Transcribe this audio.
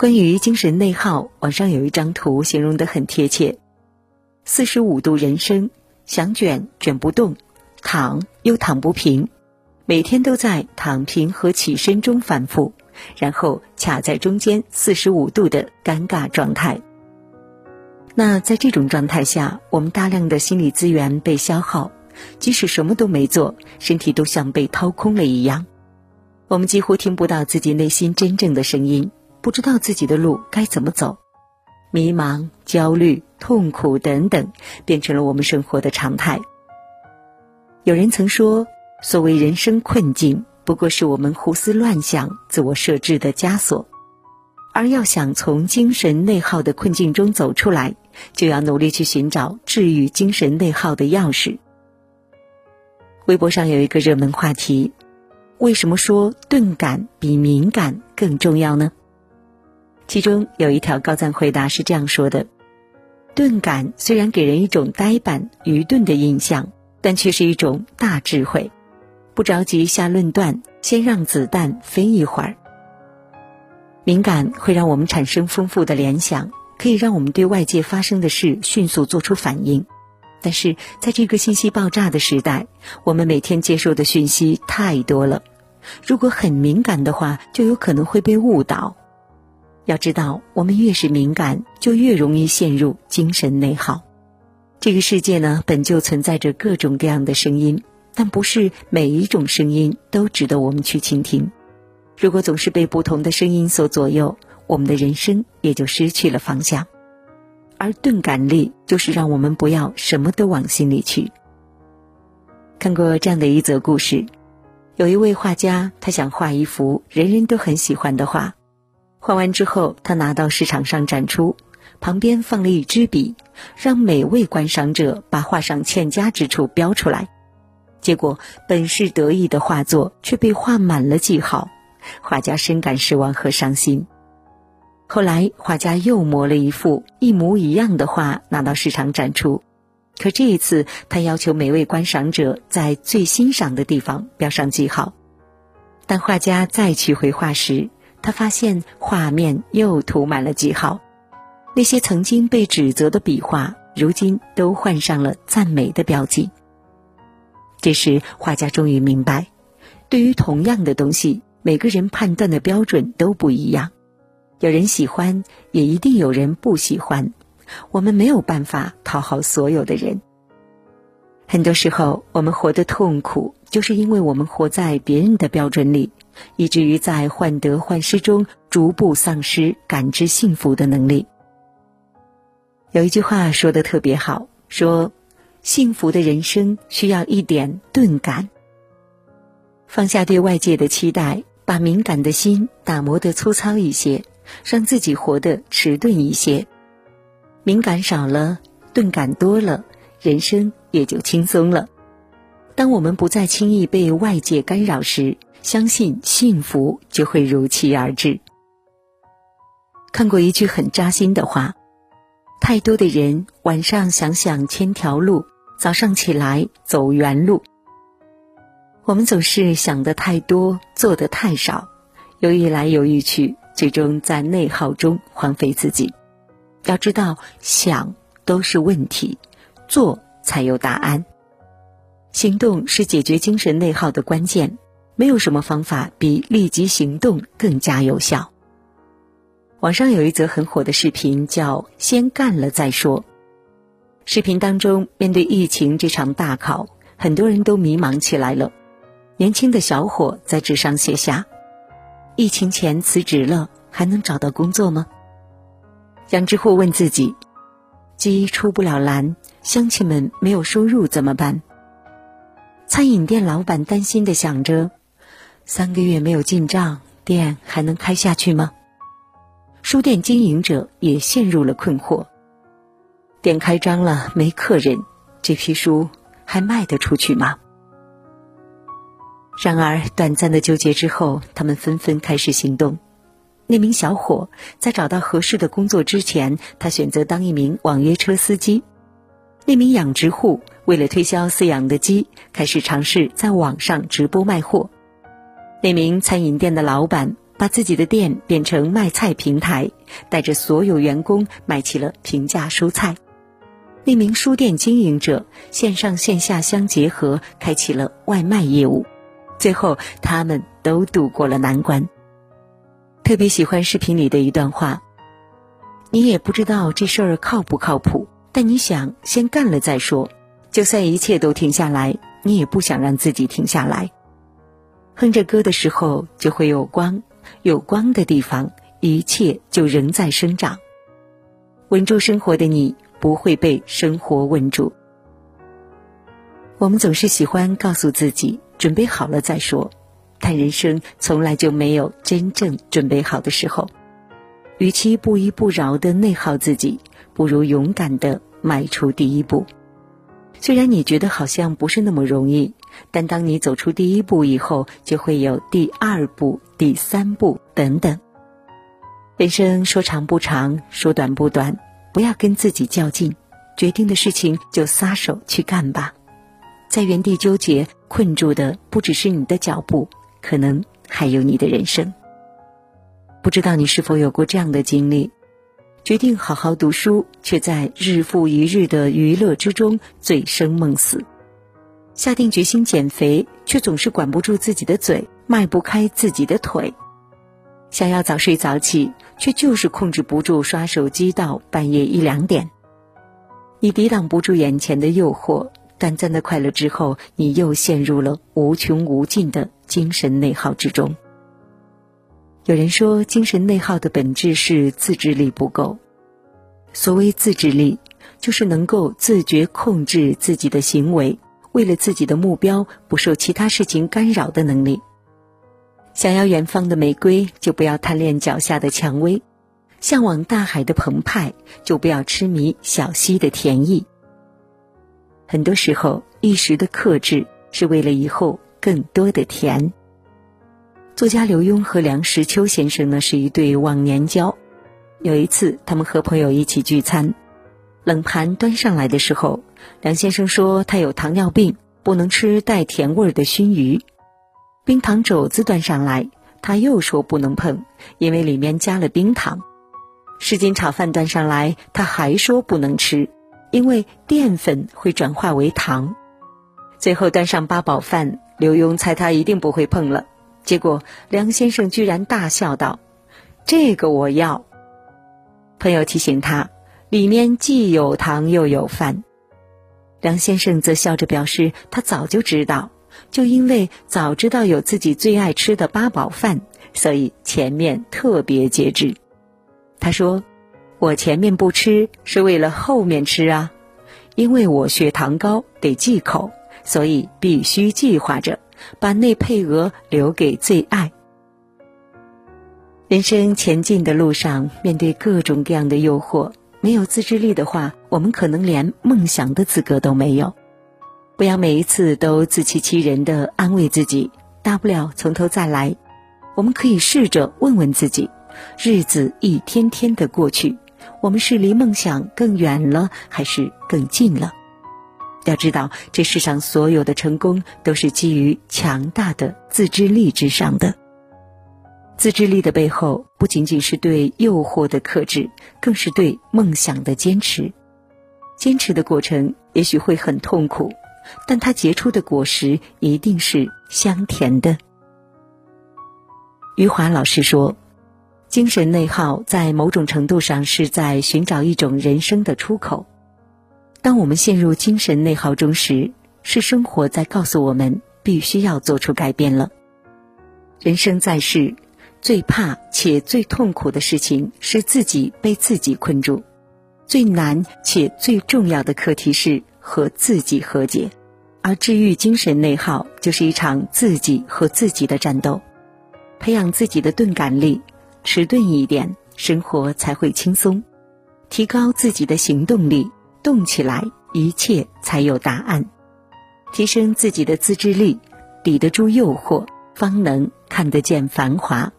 关于精神内耗，网上有一张图形容的很贴切：四十五度人生，想卷卷不动，躺又躺不平，每天都在躺平和起身中反复，然后卡在中间四十五度的尴尬状态。那在这种状态下，我们大量的心理资源被消耗，即使什么都没做，身体都像被掏空了一样，我们几乎听不到自己内心真正的声音。不知道自己的路该怎么走，迷茫、焦虑、痛苦等等，变成了我们生活的常态。有人曾说，所谓人生困境，不过是我们胡思乱想、自我设置的枷锁。而要想从精神内耗的困境中走出来，就要努力去寻找治愈精神内耗的钥匙。微博上有一个热门话题：为什么说钝感比敏感更重要呢？其中有一条高赞回答是这样说的：“钝感虽然给人一种呆板、愚钝的印象，但却是一种大智慧。不着急下论断，先让子弹飞一会儿。敏感会让我们产生丰富的联想，可以让我们对外界发生的事迅速做出反应。但是在这个信息爆炸的时代，我们每天接受的讯息太多了，如果很敏感的话，就有可能会被误导。”要知道，我们越是敏感，就越容易陷入精神内耗。这个世界呢，本就存在着各种各样的声音，但不是每一种声音都值得我们去倾听。如果总是被不同的声音所左右，我们的人生也就失去了方向。而钝感力就是让我们不要什么都往心里去。看过这样的一则故事，有一位画家，他想画一幅人人都很喜欢的画。画完之后，他拿到市场上展出，旁边放了一支笔，让每位观赏者把画上欠佳之处标出来。结果，本是得意的画作却被画满了记号，画家深感失望和伤心。后来，画家又摹了一幅一模一样的画拿到市场展出，可这一次，他要求每位观赏者在最欣赏的地方标上记号。当画家再去回画时，他发现画面又涂满了记号，那些曾经被指责的笔画，如今都换上了赞美的标记。这时，画家终于明白，对于同样的东西，每个人判断的标准都不一样，有人喜欢，也一定有人不喜欢。我们没有办法讨好所有的人。很多时候，我们活得痛苦，就是因为我们活在别人的标准里。以至于在患得患失中逐步丧失感知幸福的能力。有一句话说的特别好，说幸福的人生需要一点钝感。放下对外界的期待，把敏感的心打磨得粗糙一些，让自己活得迟钝一些。敏感少了，钝感多了，人生也就轻松了。当我们不再轻易被外界干扰时，相信幸福就会如期而至。看过一句很扎心的话：太多的人晚上想想千条路，早上起来走原路。我们总是想的太多，做的太少，犹豫来犹豫去，最终在内耗中荒废自己。要知道，想都是问题，做才有答案。行动是解决精神内耗的关键。没有什么方法比立即行动更加有效。网上有一则很火的视频，叫“先干了再说”。视频当中，面对疫情这场大考，很多人都迷茫起来了。年轻的小伙在纸上写下：“疫情前辞职了，还能找到工作吗？”杨之户问自己：“鸡出不了栏，乡亲们没有收入怎么办？”餐饮店老板担心的想着。三个月没有进账，店还能开下去吗？书店经营者也陷入了困惑。店开张了，没客人，这批书还卖得出去吗？然而，短暂的纠结之后，他们纷纷开始行动。那名小伙在找到合适的工作之前，他选择当一名网约车司机。那名养殖户为了推销饲养的鸡，开始尝试在网上直播卖货。那名餐饮店的老板把自己的店变成卖菜平台，带着所有员工卖起了平价蔬菜。那名书店经营者线上线下相结合，开启了外卖业务。最后，他们都度过了难关。特别喜欢视频里的一段话：“你也不知道这事儿靠不靠谱，但你想先干了再说。就算一切都停下来，你也不想让自己停下来。哼着歌的时候，就会有光；有光的地方，一切就仍在生长。稳住生活的你，不会被生活稳住。我们总是喜欢告诉自己。”准备好了再说，但人生从来就没有真正准备好的时候。与其不依不饶的内耗自己，不如勇敢的迈出第一步。虽然你觉得好像不是那么容易，但当你走出第一步以后，就会有第二步、第三步等等。人生说长不长，说短不短，不要跟自己较劲，决定的事情就撒手去干吧。在原地纠结。困住的不只是你的脚步，可能还有你的人生。不知道你是否有过这样的经历：决定好好读书，却在日复一日的娱乐之中醉生梦死；下定决心减肥，却总是管不住自己的嘴，迈不开自己的腿；想要早睡早起，却就是控制不住刷手机到半夜一两点。你抵挡不住眼前的诱惑。短暂的快乐之后，你又陷入了无穷无尽的精神内耗之中。有人说，精神内耗的本质是自制力不够。所谓自制力，就是能够自觉控制自己的行为，为了自己的目标不受其他事情干扰的能力。想要远方的玫瑰，就不要贪恋脚下的蔷薇；向往大海的澎湃，就不要痴迷小溪的甜意。很多时候，一时的克制是为了以后更多的甜。作家刘墉和梁实秋先生呢是一对忘年交。有一次，他们和朋友一起聚餐，冷盘端上来的时候，梁先生说他有糖尿病，不能吃带甜味的熏鱼。冰糖肘子端上来，他又说不能碰，因为里面加了冰糖。湿巾炒饭端上来，他还说不能吃。因为淀粉会转化为糖，最后端上八宝饭，刘墉猜他一定不会碰了。结果梁先生居然大笑道：“这个我要。”朋友提醒他，里面既有糖又有饭。梁先生则笑着表示，他早就知道，就因为早知道有自己最爱吃的八宝饭，所以前面特别节制。他说。我前面不吃是为了后面吃啊，因为我血糖高得忌口，所以必须计划着把内配额留给最爱。人生前进的路上，面对各种各样的诱惑，没有自制力的话，我们可能连梦想的资格都没有。不要每一次都自欺欺人的安慰自己，大不了从头再来。我们可以试着问问自己，日子一天天的过去。我们是离梦想更远了，还是更近了？要知道，这世上所有的成功都是基于强大的自制力之上的。自制力的背后，不仅仅是对诱惑的克制，更是对梦想的坚持。坚持的过程也许会很痛苦，但它结出的果实一定是香甜的。余华老师说。精神内耗在某种程度上是在寻找一种人生的出口。当我们陷入精神内耗中时，是生活在告诉我们必须要做出改变了。人生在世，最怕且最痛苦的事情是自己被自己困住；最难且最重要的课题是和自己和解。而治愈精神内耗，就是一场自己和自己的战斗，培养自己的钝感力。迟钝一点，生活才会轻松；提高自己的行动力，动起来，一切才有答案；提升自己的自制力，抵得住诱惑，方能看得见繁华。